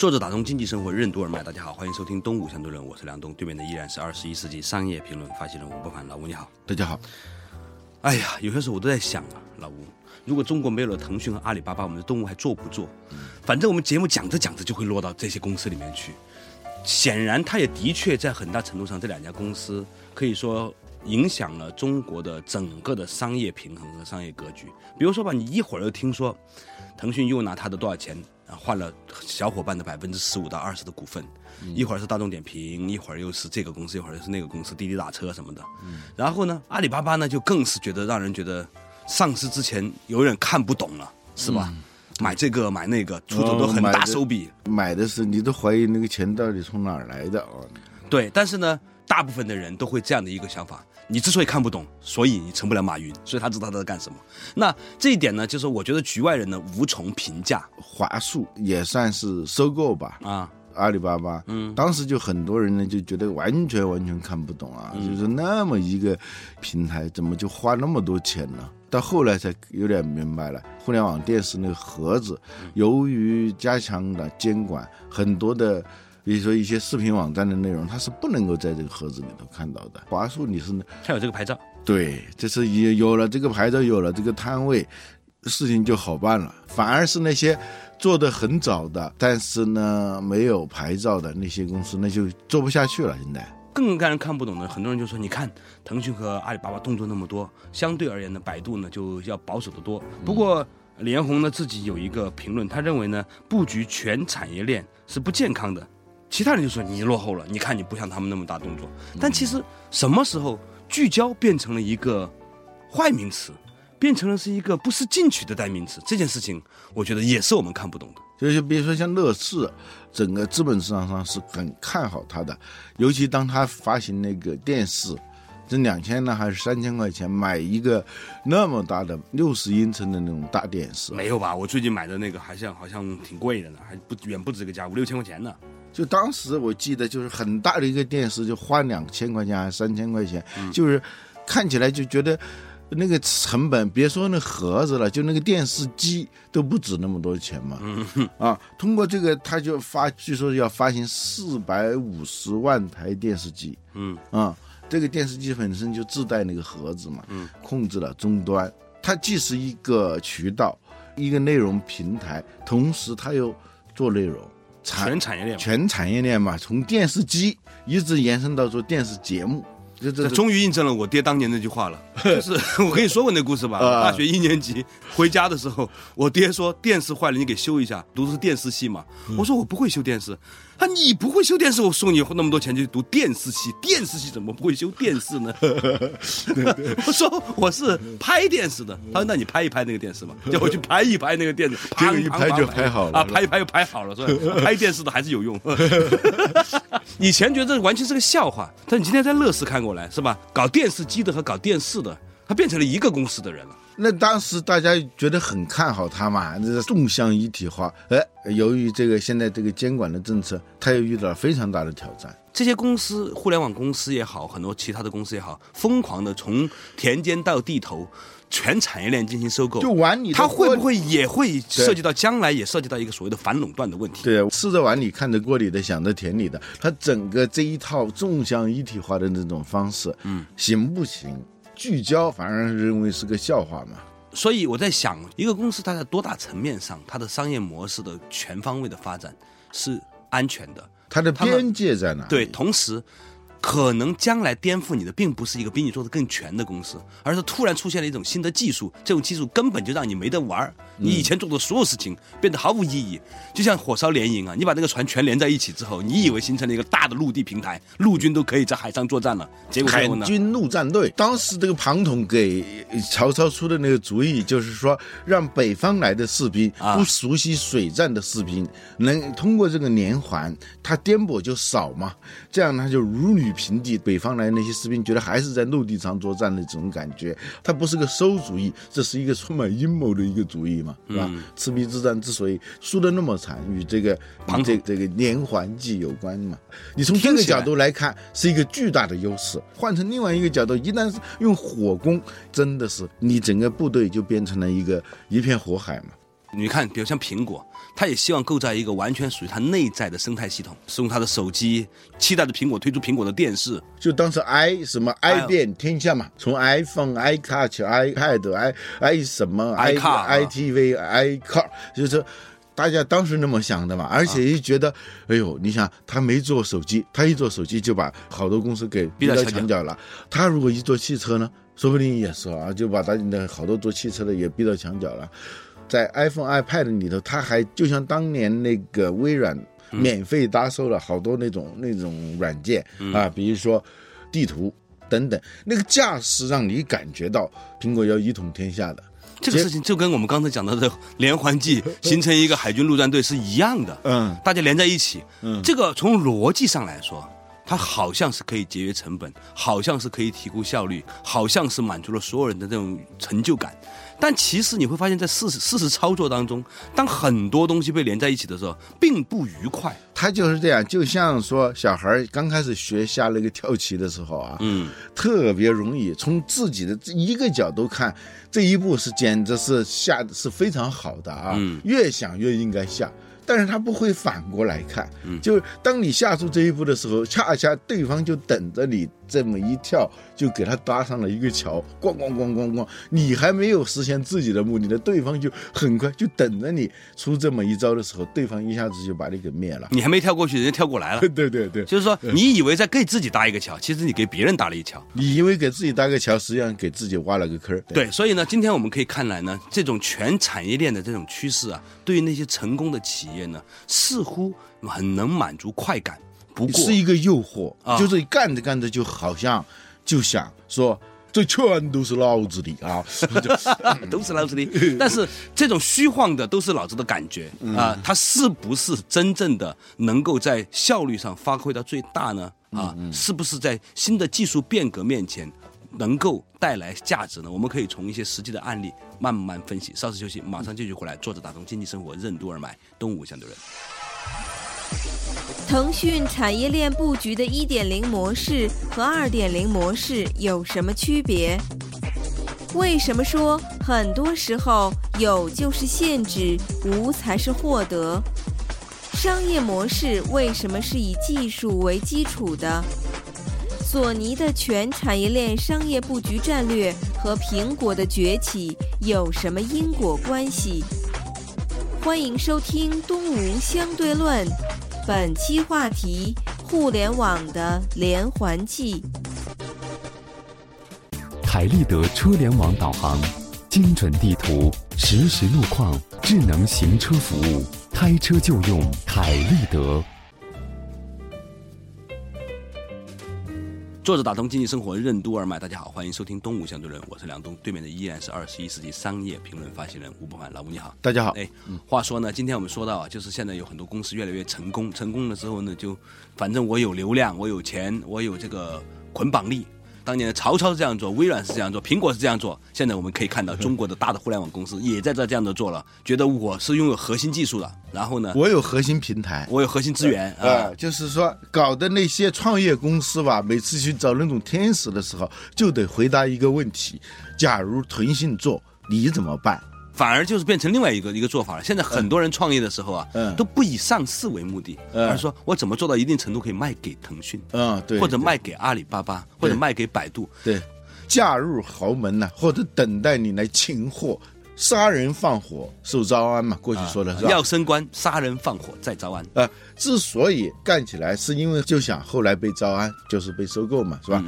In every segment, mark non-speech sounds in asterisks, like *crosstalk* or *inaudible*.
作者打通经济生活任督二脉，大家好，欢迎收听《东吴相对论》，我是梁东，对面的依然是二十一世纪商业评论发起人吴伯凡，老吴你好，大家好。哎呀，有些时候我都在想啊，老吴，如果中国没有了腾讯和阿里巴巴，我们的东吴还做不做？反正我们节目讲着讲着就会落到这些公司里面去。显然，它也的确在很大程度上，这两家公司可以说影响了中国的整个的商业平衡和商业格局。比如说吧，你一会儿又听说，腾讯又拿他的多少钱？换了小伙伴的百分之十五到二十的股份，一会儿是大众点评，一会儿又是这个公司，一会儿又是那个公司，滴滴打车什么的。然后呢，阿里巴巴呢就更是觉得让人觉得上市之前有点看不懂了，是吧？买这个买那个，出手都很大手笔，买的是你都怀疑那个钱到底从哪儿来的啊？对，但是呢，大部分的人都会这样的一个想法。你之所以看不懂，所以你成不了马云，所以他知道他在干什么。那这一点呢，就是我觉得局外人呢无从评价。华数也算是收购吧，啊，阿里巴巴，嗯，当时就很多人呢就觉得完全完全看不懂啊，就是那么一个平台，怎么就花那么多钱呢？到后来才有点明白了，互联网电视那个盒子，由于加强了监管，很多的。比如说一些视频网站的内容，它是不能够在这个盒子里头看到的。华数你是它有这个牌照，对，这是有有了这个牌照，有了这个摊位，事情就好办了。反而是那些做的很早的，但是呢没有牌照的那些公司，那就做不下去了。现在更让人看不懂的，很多人就说：你看腾讯和阿里巴巴动作那么多，相对而言呢，百度呢就要保守的多。不过李彦宏呢自己有一个评论，他认为呢布局全产业链是不健康的。其他人就说你落后了，你看你不像他们那么大动作。但其实什么时候聚焦变成了一个坏名词，变成了是一个不思进取的代名词，这件事情我觉得也是我们看不懂的。就是比如说像乐视，整个资本市场上是很看好它的，尤其当它发行那个电视，这两千呢还是三千块钱买一个那么大的六十英寸的那种大电视？没有吧？我最近买的那个好像好像挺贵的呢，还不远不止这个价，五六千块钱呢。就当时我记得，就是很大的一个电视，就花两千块钱还是三千块钱，就是看起来就觉得那个成本，别说那盒子了，就那个电视机都不止那么多钱嘛。啊，通过这个，他就发，据说要发行四百五十万台电视机。嗯啊，这个电视机本身就自带那个盒子嘛，控制了终端，它既是一个渠道，一个内容平台，同时它又做内容。全产业链，全产业链嘛，从电视机一直延伸到做电视节目，这这终于印证了我爹当年那句话了。*laughs* 就是 *laughs* 我跟你说过那故事吧，大学一年级回家的时候，我爹说电视坏了，你给修一下。读的是电视系嘛，我说我不会修电视。他你不会修电视，我送你那么多钱去读电视系，电视系怎么不会修电视呢？*laughs* 我说我是拍电视的，他说那你拍一拍那个电视嘛，叫我去拍一拍那个电视，结果一拍就拍好了啊，拍一拍就拍好了，是吧？拍电视的还是有用。以前觉得这完全是个笑话，但你今天在乐视看过来是吧？搞电视机的和搞电视的，他变成了一个公司的人了。那当时大家觉得很看好他嘛，这是纵向一体化。哎，由于这个现在这个监管的政策，他又遇到了非常大的挑战。这些公司，互联网公司也好，很多其他的公司也好，疯狂的从田间到地头，全产业链进行收购，就碗里，它会不会也会涉及到将来也涉及到一个所谓的反垄断的问题？对，吃着碗里看着锅里的，想着田里的，它整个这一套纵向一体化的那种方式，嗯，行不行？聚焦反而认为是个笑话嘛，所以我在想，一个公司它在多大层面上，它的商业模式的全方位的发展是安全的，它的边界在哪？对，同时可能将来颠覆你的并不是一个比你做的更全的公司，而是突然出现了一种新的技术，这种技术根本就让你没得玩儿，你以前做的所有事情变得毫无意义。就像火烧连营啊，你把那个船全连在一起之后，你以为形成了一个大的陆地平台，陆军都可以在海上作战了，结果海？军陆战队，当时这个庞统给曹操出的那个主意，就是说让北方来的士兵、啊不熟悉水战的士兵，能通过这个连环，他颠簸就少嘛，这样他就如履平地。北方来那些士兵觉得还是在陆地上作战的这种感觉，他不是个馊主意，这是一个充满阴谋的一个主意嘛，是吧？赤壁之战之所以输得那么惨，与这个庞统这这个连环计有关嘛。你从这个角度来看，是一个巨大的优势。换成另外一个角度，一旦是用火攻，真的是你整个部队就变成了一个一片火海嘛。你看，比如像苹果，它也希望构造一个完全属于他内在的生态系统，使用他的手机，期待着苹果推出苹果的电视。就当时 i 什么哎 i 遍天下嘛，从 iPhone、iTouch、iPad、i i 什么 i 啊 iTV、iCar，就是。大家当时那么想的嘛，而且一觉得，哎呦，你想他没做手机，他一做手机就把好多公司给逼到墙墙角了。他如果一做汽车呢，说不定也是啊，就把他的好多做汽车的也逼到墙角了。在 iPhone、iPad 里头，它还就像当年那个微软免费搭售了好多那种那种软件啊，比如说地图等等，那个架势让你感觉到苹果要一统天下的。这个事情就跟我们刚才讲到的连环计形 *laughs* 成一个海军陆战队是一样的，嗯，大家连在一起。嗯这个从逻辑上来说，它好像是可以节约成本，好像是可以提高效率，好像是满足了所有人的这种成就感。但其实你会发现在事实事实操作当中，当很多东西被连在一起的时候，并不愉快。他就是这样，就像说小孩儿刚开始学下那个跳棋的时候啊，嗯，特别容易从自己的这一个角度看，这一步是简直是下的是非常好的啊，嗯越想越应该下。但是他不会反过来看，嗯就是当你下出这一步的时候，恰恰对方就等着你这么一跳，就给他搭上了一个桥，咣咣咣咣咣，你还没有实现自己的目的呢，对方就很快就等着你出这么一招的时候，对方一下子就把你给灭了。你还没跳过去，人家跳过来了。*laughs* 对对对，就是说，你以为在给自己搭一个桥，其实你给别人搭了一桥。你以为给自己搭个桥，实际上给自己挖了个坑儿。对，所以呢，今天我们可以看来呢，这种全产业链的这种趋势啊，对于那些成功的企业呢，似乎很能满足快感。不过是一个诱惑，啊就是干着干着就好像就想说，这全都是老子的啊！*laughs* 都是老子的，但是这种虚晃的都是老子的感觉啊，它是不是真正的能够在效率上发挥到最大呢？啊，是不是在新的技术变革面前能够带来价值呢？我们可以从一些实际的案例慢慢分析。稍事休息，马上继续回来。坐着打通经济生活，任督二脉，东吴相对论。腾讯产业链布局的1.0模式和2.0模式有什么区别？为什么说很多时候有就是限制，无才是获得？商业模式为什么是以技术为基础的？索尼的全产业链商业布局战略和苹果的崛起有什么因果关系？欢迎收听《东吴相对论》，本期话题：互联网的连环计。凯立德车联网导航，精准地图，实时路况，智能行车服务，开车就用凯立德。作者打通经济生活任督二脉，大家好，欢迎收听东吴相对论，我是梁东，对面的依然是二十一世纪商业评论发行人吴伯凡，老吴你好。大家好，哎，话说呢，今天我们说到啊，就是现在有很多公司越来越成功，成功了之后呢，就反正我有流量，我有钱，我有这个捆绑力。当年的曹操是这样做，微软是这样做，苹果是这样做。现在我们可以看到，中国的大的互联网公司也在这这样的做了，觉得我是拥有核心技术的，然后呢，我有核心平台。我有核心资源啊啊，，就是说，搞的那些创业公司吧，每次去找那种天使的时候，就得回答一个问题：假如腾讯做，你怎么办？反而就是变成另外一个一个做法了。现在很多人创业的时候啊，嗯。都不以上市为目的，嗯。而是说我怎么做到一定程度可以卖给腾讯，嗯，对，或者卖给阿里巴巴，或者卖给百度。对，嫁入豪门呐、或者等待你来擒获，杀人放火受招安嘛，过去说的是吧？要升官，杀人放火再招安。啊，之所以干起来，是因为就想后来被招安，就是被收购嘛，是吧？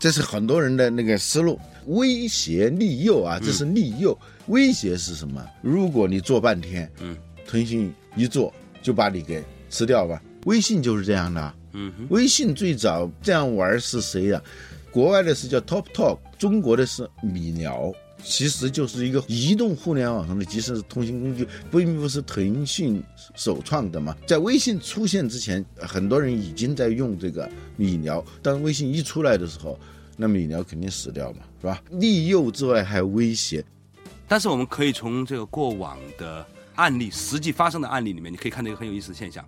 这是很多人的那个思路，威胁利诱啊，这是利诱。威胁是什么？如果你做半天，嗯，腾讯一做就把你给吃掉吧。微信就是这样的，嗯，微信最早这样玩是谁呀、国外的是叫 Top Talk，中国的是米聊。其实就是一个移动互联网上的即时通信工具，并不是腾讯首创的嘛。在微信出现之前，很多人已经在用这个米聊，但微信一出来的时候，那米聊肯定死掉嘛，是吧？利诱之外还有威胁，但是我们可以从这个过往的案例、实际发生的案例里面，你可以看到一个很有意思的现象：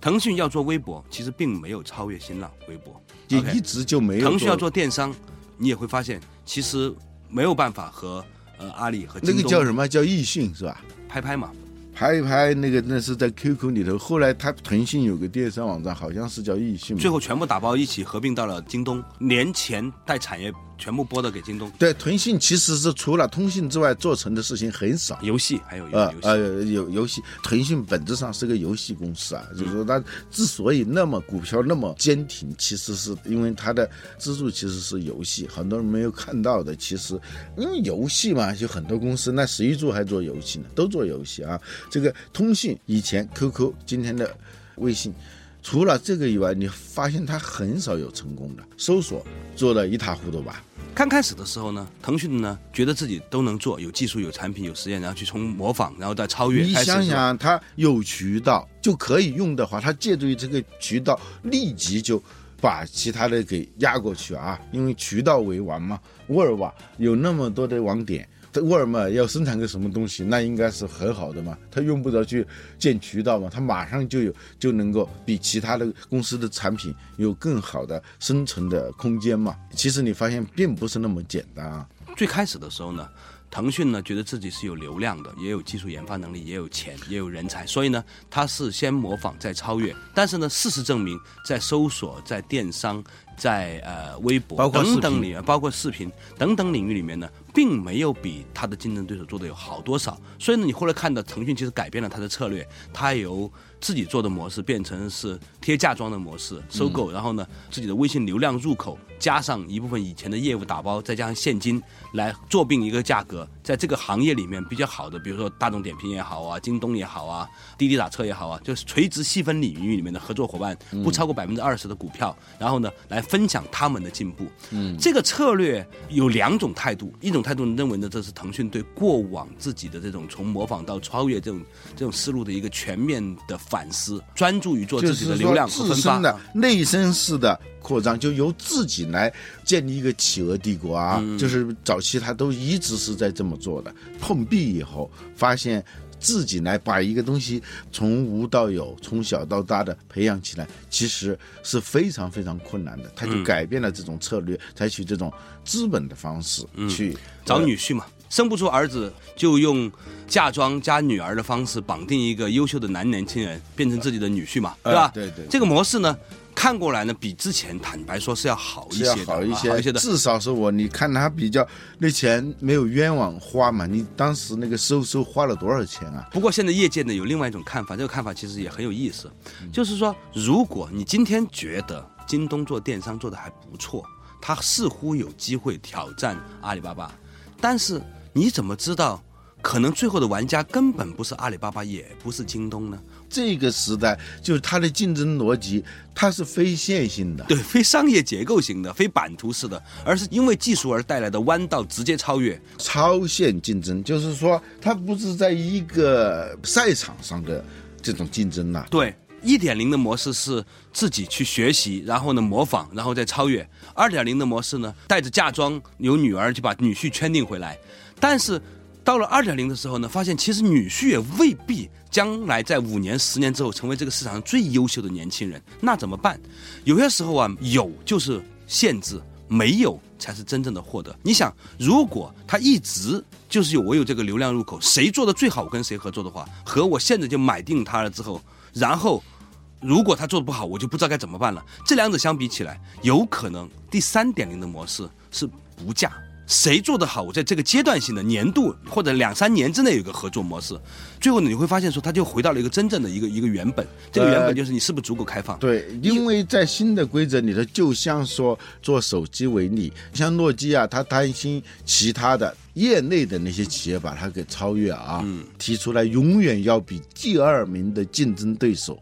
腾讯要做微博，其实并没有超越新浪微博。也一直就没有。腾讯要做电商，你也会发现，其实没有办法和呃阿里和京东那个叫什么叫易迅是吧？拍拍嘛，拍一拍那个那是在 QQ 里头，后来他腾讯有个电商网站，好像是叫易迅。最后全部打包一起合并到了京东，年前带产业全部拨的给京东。对腾讯其实是除了通信之外做成的事情很少。游戏还有呃游戏，呃，有游戏，腾讯本质上是个游戏公司啊，就是说它之所以那么股票那么坚挺，其实是因为它的支柱其实是游戏，很多人没有看到的。其实因为游戏嘛，就很多公司，那谁做还做游戏呢？都做游戏啊。这个通信以前 QQ，今天的微信。除了这个以外，你发现它很少有成功的搜索做的一塌糊涂吧？刚开始的时候呢，腾讯呢觉得自己都能做，有技术、有产品、有实验，然后去从模仿，然后再超越。你想想，它有渠道就可以用的话，它借助于这个渠道，立即就把其他的给压过去啊！因为渠道为王嘛，沃尔沃有那么多的网点。沃尔玛要生产个什么东西，那应该是很好的嘛，它用不着去建渠道嘛，它马上就有就能够比其他的公司的产品有更好的生存的空间嘛。其实你发现并不是那么简单啊。最开始的时候呢，腾讯呢觉得自己是有流量的，也有技术研发能力，也有钱，也有人才，所以呢，他是先模仿再超越。但是呢，事实证明，在搜索、在电商、在呃微博包括等等里面，包括视频等等领域里面呢，并没有比他的竞争对手做的有好多少。所以呢，你后来看到腾讯其实改变了它的策略，它由自己做的模式变成是贴嫁妆的模式，收购，然后呢，自己的微信流量入口加上一部分以前的业务打包，再加上现金来做并一个价格，在这个行业里面比较好的，比如说大众点评也好啊，京东也好啊，滴滴打车也好啊，就是垂直细分领域里面的合作伙伴不超过百分之二十的股票，然后呢来分享他们的进步。嗯，这个策略有两种态度，一种态度认为呢，这是腾讯对过往自己的这种从模仿到超越这种这种思路的一个全面的反思，专注于做自己的流量和分发。的内生式的扩张，就由自己来建立一个企鹅帝国啊！嗯就是早期他都一直是在这么做的。碰壁以后，发现自己来把一个东西从无到有，从小到大的培养起来，其实是非常非常困难的。他就嗯改变了这种策略，采取这种资本的方式去嗯找女婿嘛，生不出儿子就用嫁妆加女儿的方式绑定一个优秀的男年轻人，变成自己的女婿嘛，对吧？对对这个模式呢，看过来呢，比之前坦白说是要好一些的，好一些，啊好一些的。至少是我，你看他比较那钱没有冤枉花嘛，你当时那个收收花了多少钱啊？不过现在业界呢有另外一种看法，这个看法其实也很有意思，就是说，如果你今天觉得京东做电商做的还不错，它似乎有机会挑战阿里巴巴，但是你怎么知道，可能最后的玩家根本不是阿里巴巴，也不是京东呢？这个时代就是它的竞争逻辑，它是非线性的。对，非商业结构型的，非版图式的，而是因为技术而带来的弯道直接超越。超线竞争，就是说它不是在一个赛场上的这种竞争呐、对，一点零的模式是自己去学习，然后呢模仿，然后再超越；二点零的模式呢，带着嫁妆有女儿就把女婿圈定回来。但是到了二点零的时候呢，发现其实女婿也未必将来在五年、十年之后成为这个市场上最优秀的年轻人。那怎么办？有些时候啊，有就是限制。没有才是真正的获得。你想，如果他一直就是有我有这个流量入口，谁做的最好，我跟谁合作的话，和我现在就买定他了之后，然后如果他做的不好，我就不知道该怎么办了。这两者相比起来，有可能第三点零的模式是不嫁谁做得好，我在这个阶段性的年度或者两三年之内有一个合作模式，最后呢你会发现说，它就回到了一个真正的一个一个原本，这个原本就是你是不是足够开放？对，因为在新的规则里头，就像说做手机为例，像诺基亚，他担心其他的业内的那些企业把它给超越啊，提出来永远要比第二名的竞争对手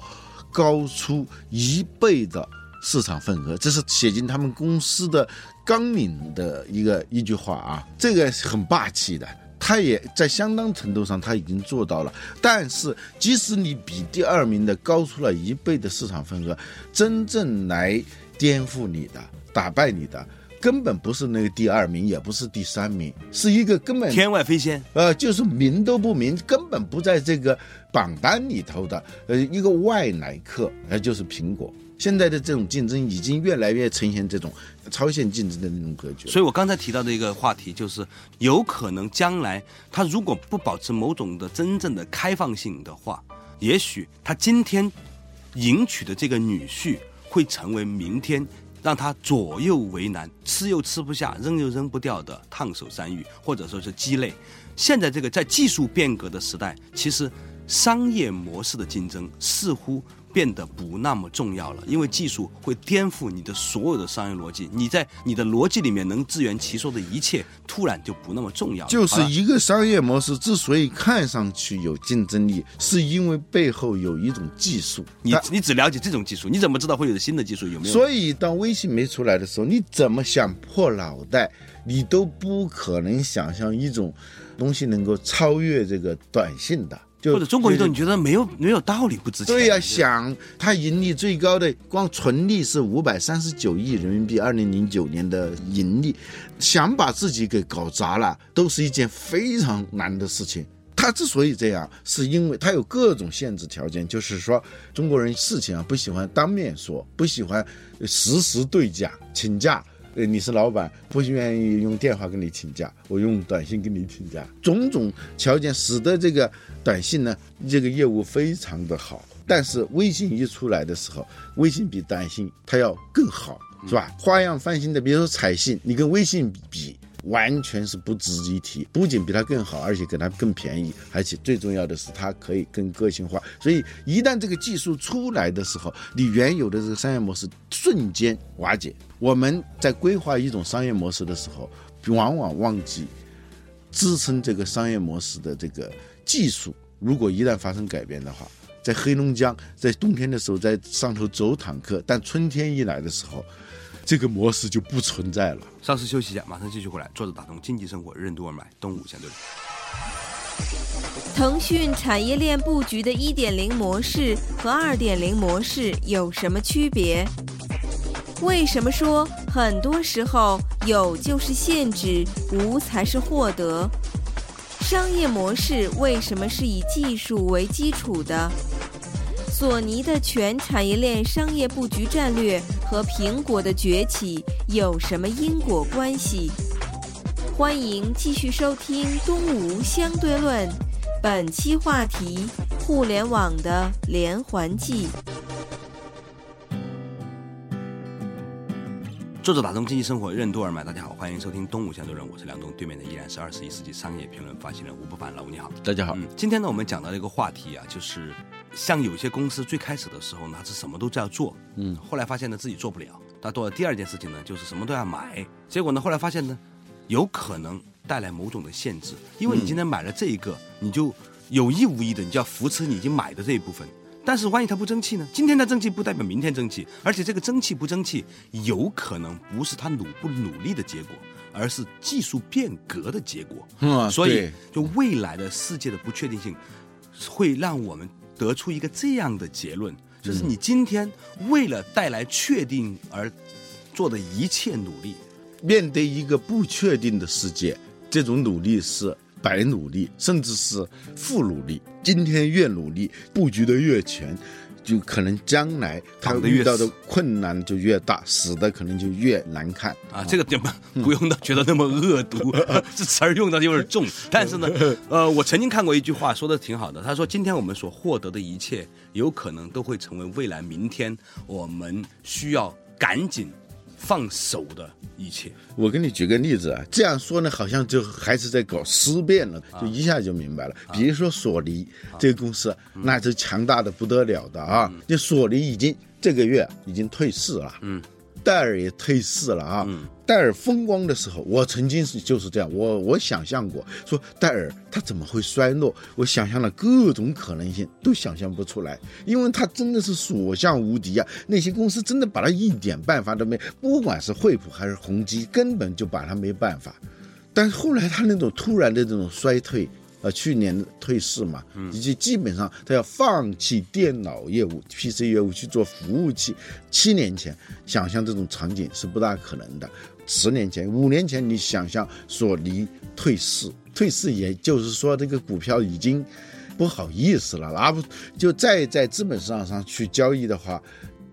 高出一倍的市场份额，这是写进他们公司的纲领的一个一句话啊，这个很霸气的。他也在相当程度上他已经做到了，但是即使你比第二名的高出了一倍的市场份额，真正来颠覆你的、打败你的，根本不是那个第二名，也不是第三名，是一个根本天外飞仙，呃，就是名都不名，根本不在这个榜单里头的，呃，一个外来客，那就是苹果。现在的这种竞争已经越来越呈现这种超限竞争的那种格局。所以我刚才提到的一个话题就是，有可能将来它如果不保持某种的真正的开放性的话，也许他今天迎娶的这个女婿会成为明天让他左右为难、吃又吃不下、扔又扔不掉的烫手山芋，或者说是鸡肋。现在这个在技术变革的时代，其实商业模式的竞争似乎变得不那么重要了，因为技术会颠覆你的所有的商业逻辑，你在你的逻辑里面能自圆其说的一切，突然就不那么重要了。就是一个商业模式之所以看上去有竞争力，是因为背后有一种技术。你你只了解这种技术，你怎么知道会有新的技术有没有？所以当微信没出来的时候，你怎么想破脑袋，你都不可能想象一种东西能够超越这个短信的。就或者中国移动，你觉得没有没有道理不值钱？对呀、想它盈利最高的，光纯利是五百三十九亿人民币，二零零九年的盈利，想把自己给搞砸了，都是一件非常难的事情。他之所以这样，是因为他有各种限制条件，就是说中国人事情啊不喜欢当面说，不喜欢实时对讲请假。呃，你是老板，不愿意用电话跟你请假，我用短信跟你请假，种种条件使得这个短信呢，这个业务非常的好。但是微信一出来的时候，微信比短信它要更好，是吧？花样翻新的，比如说彩信，你跟微信比，完全是不值一提，不仅比它更好，而且给它更便宜，而且最重要的是它可以更个性化。所以一旦这个技术出来的时候，你原有的这个商业模式瞬间瓦解。我们在规划一种商业模式的时候，往往忘记支撑这个商业模式的这个技术，如果一旦发生改变的话，在黑龙江，在冬天的时候在上头走坦克，但春天一来的时候，这个模式就不存在了。稍事休息一下，马上继续回来。坐着打通经济生活，任督二脉，东吴相对论。腾讯产业链布局的一点零模式和二点零模式有什么区别？为什么说很多时候有就是限制，无才是获得？商业模式为什么是以技术为基础的？索尼的全产业链商业布局战略和苹果的崛起有什么因果关系？欢迎继续收听《东吴相对论》，本期话题：互联网的连环计。作者打通经济生活，任督二脉。大家好，欢迎收听《东吴相对论》，我是梁东，对面的依然是二十一世纪商业评论发行人吴不凡，老吴你好。大家好，嗯，今天呢，我们讲到了一个话题啊，就是像有些公司最开始的时候呢，是什么都在做，嗯，后来发现呢自己做不了，他做的第二件事情呢，就是什么都要买，结果呢，后来发现呢，有可能带来某种的限制，因为你今天买了这一个，你就有意无意的你就要扶持你已经买的这一部分。但是万一它不争气呢？今天它争气不代表明天争气，而且这个争气不争气，有可能不是他努不努力的结果，而是技术变革的结果。嗯所以，就未来的世界的不确定性，会让我们得出一个这样的结论：就是你今天为了带来确定而做的一切努力，面对一个不确定的世界，这种努力是白努力，甚至是负努力。今天越努力，布局的越全，就可能将来他遇到的困难就越大，死的可能就越难看啊，这个点不不用到觉得那么恶毒，*laughs* 这词儿用的有点重。*laughs* 但是呢，呃，我曾经看过一句话，说的挺好的。他说，今天我们所获得的一切，有可能都会成为未来明天我们需要赶紧放手的一切。我给你举个例子啊，这样说呢，好像就还是在搞思辨了，就一下就明白了。比如说索尼这个公司，那是强大的不得了的啊。就索尼已经这个月已经退市了，嗯，戴尔也退市了啊。戴尔风光的时候，我曾经是就是这样，我我想象过说戴尔它怎么会衰落，我想象了各种可能性，都想象不出来，因为它真的是所向无敌啊！那些公司真的把它一点办法都没，不管是惠普还是宏基，根本就把它没办法。但是后来它那种突然的这种衰退，呃，去年退市嘛，以及基本上他要放弃电脑业务、PC 业务去做服务器。七年前想象这种场景是不大可能的，十年前、五年前你想象索尼退市，退市也就是说这个股票已经不好意思了，拿不就再在资本市场上去交易的话。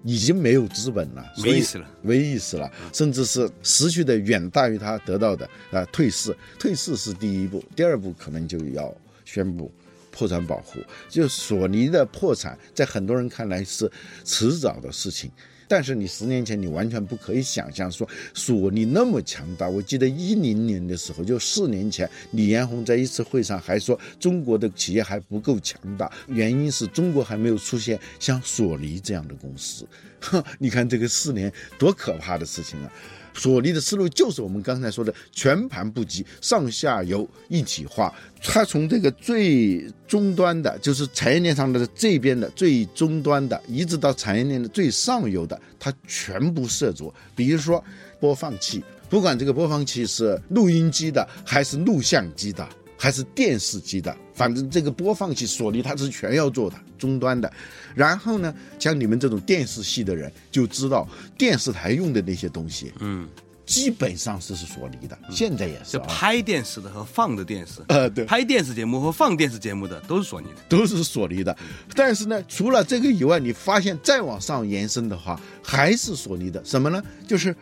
已经没有资本了，没意思了，没意思了，甚至是失去的远大于他得到的啊！退市，退市是第一步，第二步可能就要宣布破产保护。就索尼的破产，在很多人看来是迟早的事情。但是你十年前，你完全不可以想象说索尼那么强大。我记得一零年的时候，就四年前，李彦宏在一次会上还说中国的企业还不够强大，原因是中国还没有出现像索尼这样的公司。哼，你看这个四年多可怕的事情啊！索尼的思路就是我们刚才说的全盘布局、上下游一体化。它从这个最终端的，就是产业链上的这边的最终端的，一直到产业链的最上游的，它全部涉足。比如说播放器，不管这个播放器是录音机的，还是录像机的，还是电视机的，反正这个播放器，索尼它是全要做的终端的。然后呢，像你们这种电视系的人就知道，电视台用的那些东西，嗯，基本上是是索尼的，现在也是拍电视的和放的电视，*laughs* 呃对拍电视节目和放电视节目的都是索尼的。都是索尼的。但是呢，除了这个以外，你发现再往上延伸的话，还是索尼的。什么呢？就是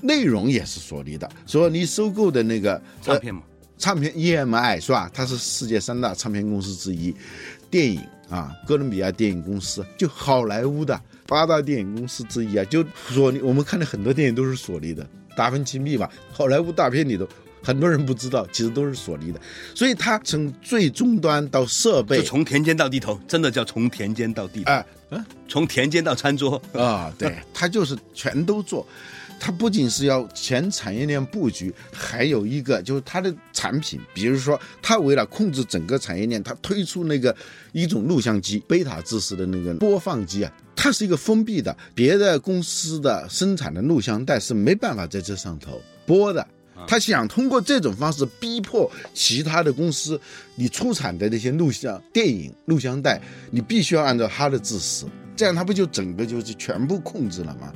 内容也是索尼的。索尼收购的那个唱片嘛，唱片 EMI 是吧？它是世界三大唱片公司之一。电影啊，哥伦比亚电影公司就好莱坞的八大电影公司之一啊，就索尼。我们看的很多电影都是索尼的，《达芬奇密码》好莱坞大片里头。很多人不知道，其实都是索尼的，所以它从最终端到设备就从田间到地头，真的叫从田间到地头，哎嗯从田间到餐桌。啊，对，它就是全都做。它不仅是要全产业链布局，还有一个就是它的产品，比如说它为了控制整个产业链，它推出那个一种录像机，贝塔制式的那个播放机啊，它是一个封闭的，别的公司的生产的录像带是没办法在这上头播的。他想通过这种方式逼迫其他的公司，你出产的那些录像、电影录像带，你必须要按照它的制式，这样它不就整个就是全部控制了吗？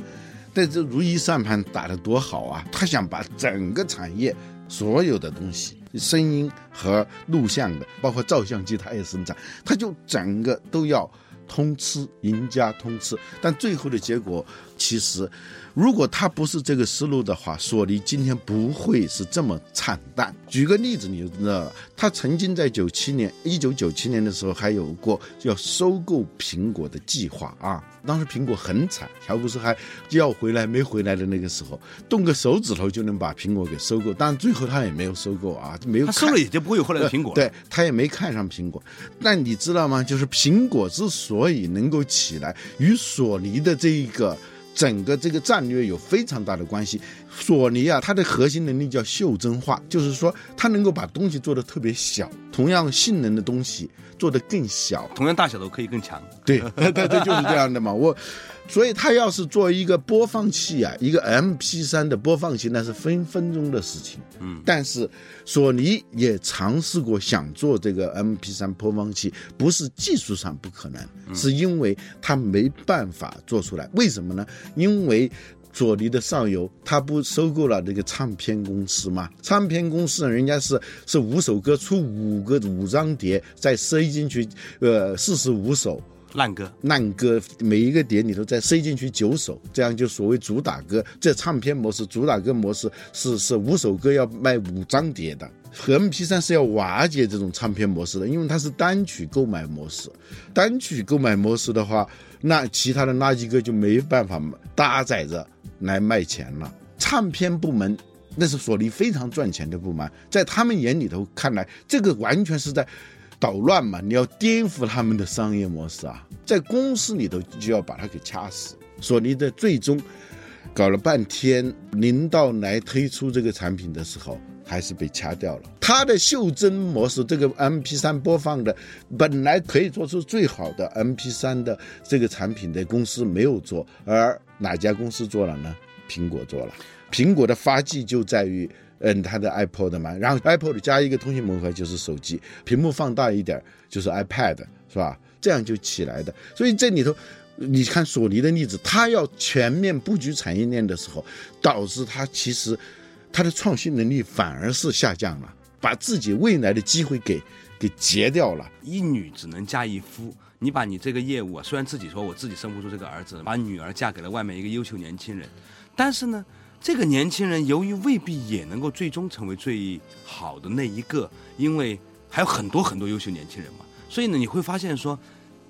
但这如意算盘打得多好啊！他想把整个产业所有的东西，声音和录像的，包括照相机，他也生产，他就整个都要通吃，赢家通吃。但最后的结果，其实如果他不是这个思路的话，索尼今天不会是这么惨淡。举个例子，你就知道了，他曾经在九七年，一九九七年的时候，还有过要收购苹果的计划啊。当时苹果很惨，乔布斯还要回来没回来的那个时候，动个手指头就能把苹果给收购，但最后他也没有收购啊，没有他收了也就不会有后来的苹果了。对他也没看上苹果。但你知道吗？就是苹果之所以能够起来，与索尼的这一个整个这个战略有非常大的关系。索尼啊，它的核心能力叫袖珍化，就是说它能够把东西做得特别小，同样性能的东西做得更小。同样大小的可以更强。对对对，就是这样的嘛。我，所以他要是做一个播放器啊，一个 MP 3的播放器，那是分分钟的事情。嗯，但是索尼也尝试过想做这个 MP 3播放器，不是技术上不可能，是因为它没办法做出来。为什么呢？因为。索尼的上游，他不收购了这个唱片公司吗？唱片公司人家是是五首歌出五个五张碟，再塞进去，呃，四十五首烂歌，烂歌，每一个碟里头再塞进去九首，这样就所谓主打歌。这唱片模式，主打歌模式是是五首歌要卖五张碟的。和 MP 3是要瓦解这种唱片模式的，因为它是单曲购买模式。单曲购买模式的话，那其他的垃圾歌就没办法搭载着来卖钱了。唱片部门那是索尼非常赚钱的部门，在他们眼里头看来，这个完全是在捣乱嘛，你要颠覆他们的商业模式啊，在公司里头就要把它给掐死。索尼的最终搞了半天，临到来推出这个产品的时候，还是被掐掉了。它的袖珍模式，这个 MP 3播放的，本来可以做出最好的 MP 3的这个产品的公司没有做，而哪家公司做了呢？苹果做了。苹果的发迹就在于，嗯，它的 iPod 嘛，然后 iPod 加一个通信模块就是手机，屏幕放大一点就是 iPad，是吧？这样就起来的。所以这里头，你看索尼的例子，它要全面布局产业链的时候，导致它其实它的创新能力反而是下降了，把自己未来的机会给给截掉了。一女只能嫁一夫，你把你这个业务，虽然自己说我自己生不出这个儿子，把女儿嫁给了外面一个优秀年轻人，但是呢。这个年轻人由于未必也能够最终成为最好的那一个，因为还有很多很多优秀年轻人嘛，所以呢，你会发现说，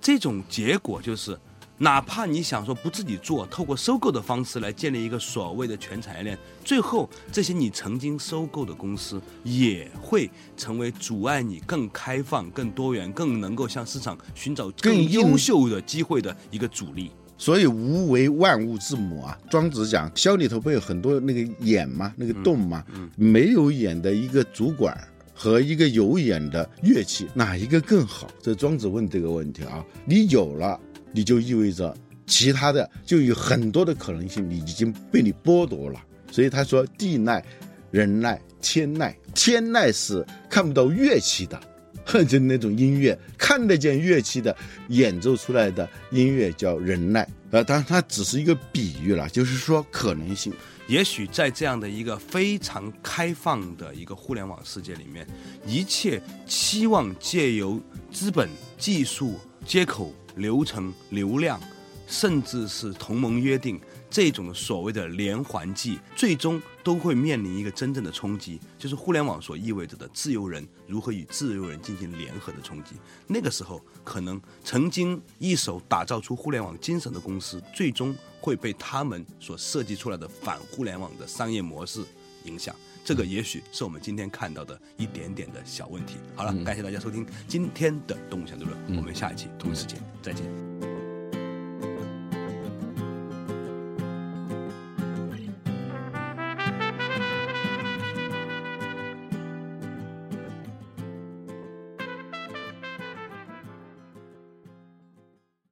这种结果就是，哪怕你想说不自己做，透过收购的方式来建立一个所谓的全产业链，最后这些你曾经收购的公司也会成为阻碍你更开放、更多元、更能够向市场寻找更优秀的机会的一个阻力。所以无为万物之母啊！庄子讲，箫里头不有很多那个眼吗？那个洞吗？没有眼的一个主管和一个有眼的乐器，哪一个更好？这庄子问这个问题啊！你有了，你就意味着其他的就有很多的可能性，你已经被你剥夺了。所以他说，地耐、人耐、天耐，天籁是看不到乐器的。*laughs* 就那种音乐，看得见乐器的演奏出来的音乐叫人耐，呃，当然它只是一个比喻了，就是说可能性。也许在这样的一个非常开放的一个互联网世界里面，一切期望借由资本、技术、接口、流程、流量，甚至是同盟约定。这种所谓的连环计，最终都会面临一个真正的冲击，就是互联网所意味着的自由人如何与自由人进行联合的冲击。那个时候，可能曾经一手打造出互联网精神的公司，最终会被他们所设计出来的反互联网的商业模式影响。这个也许是我们今天看到的一点点的小问题。好了，感谢大家收听今天的《动物相对论》，我们下一期同一时间再见。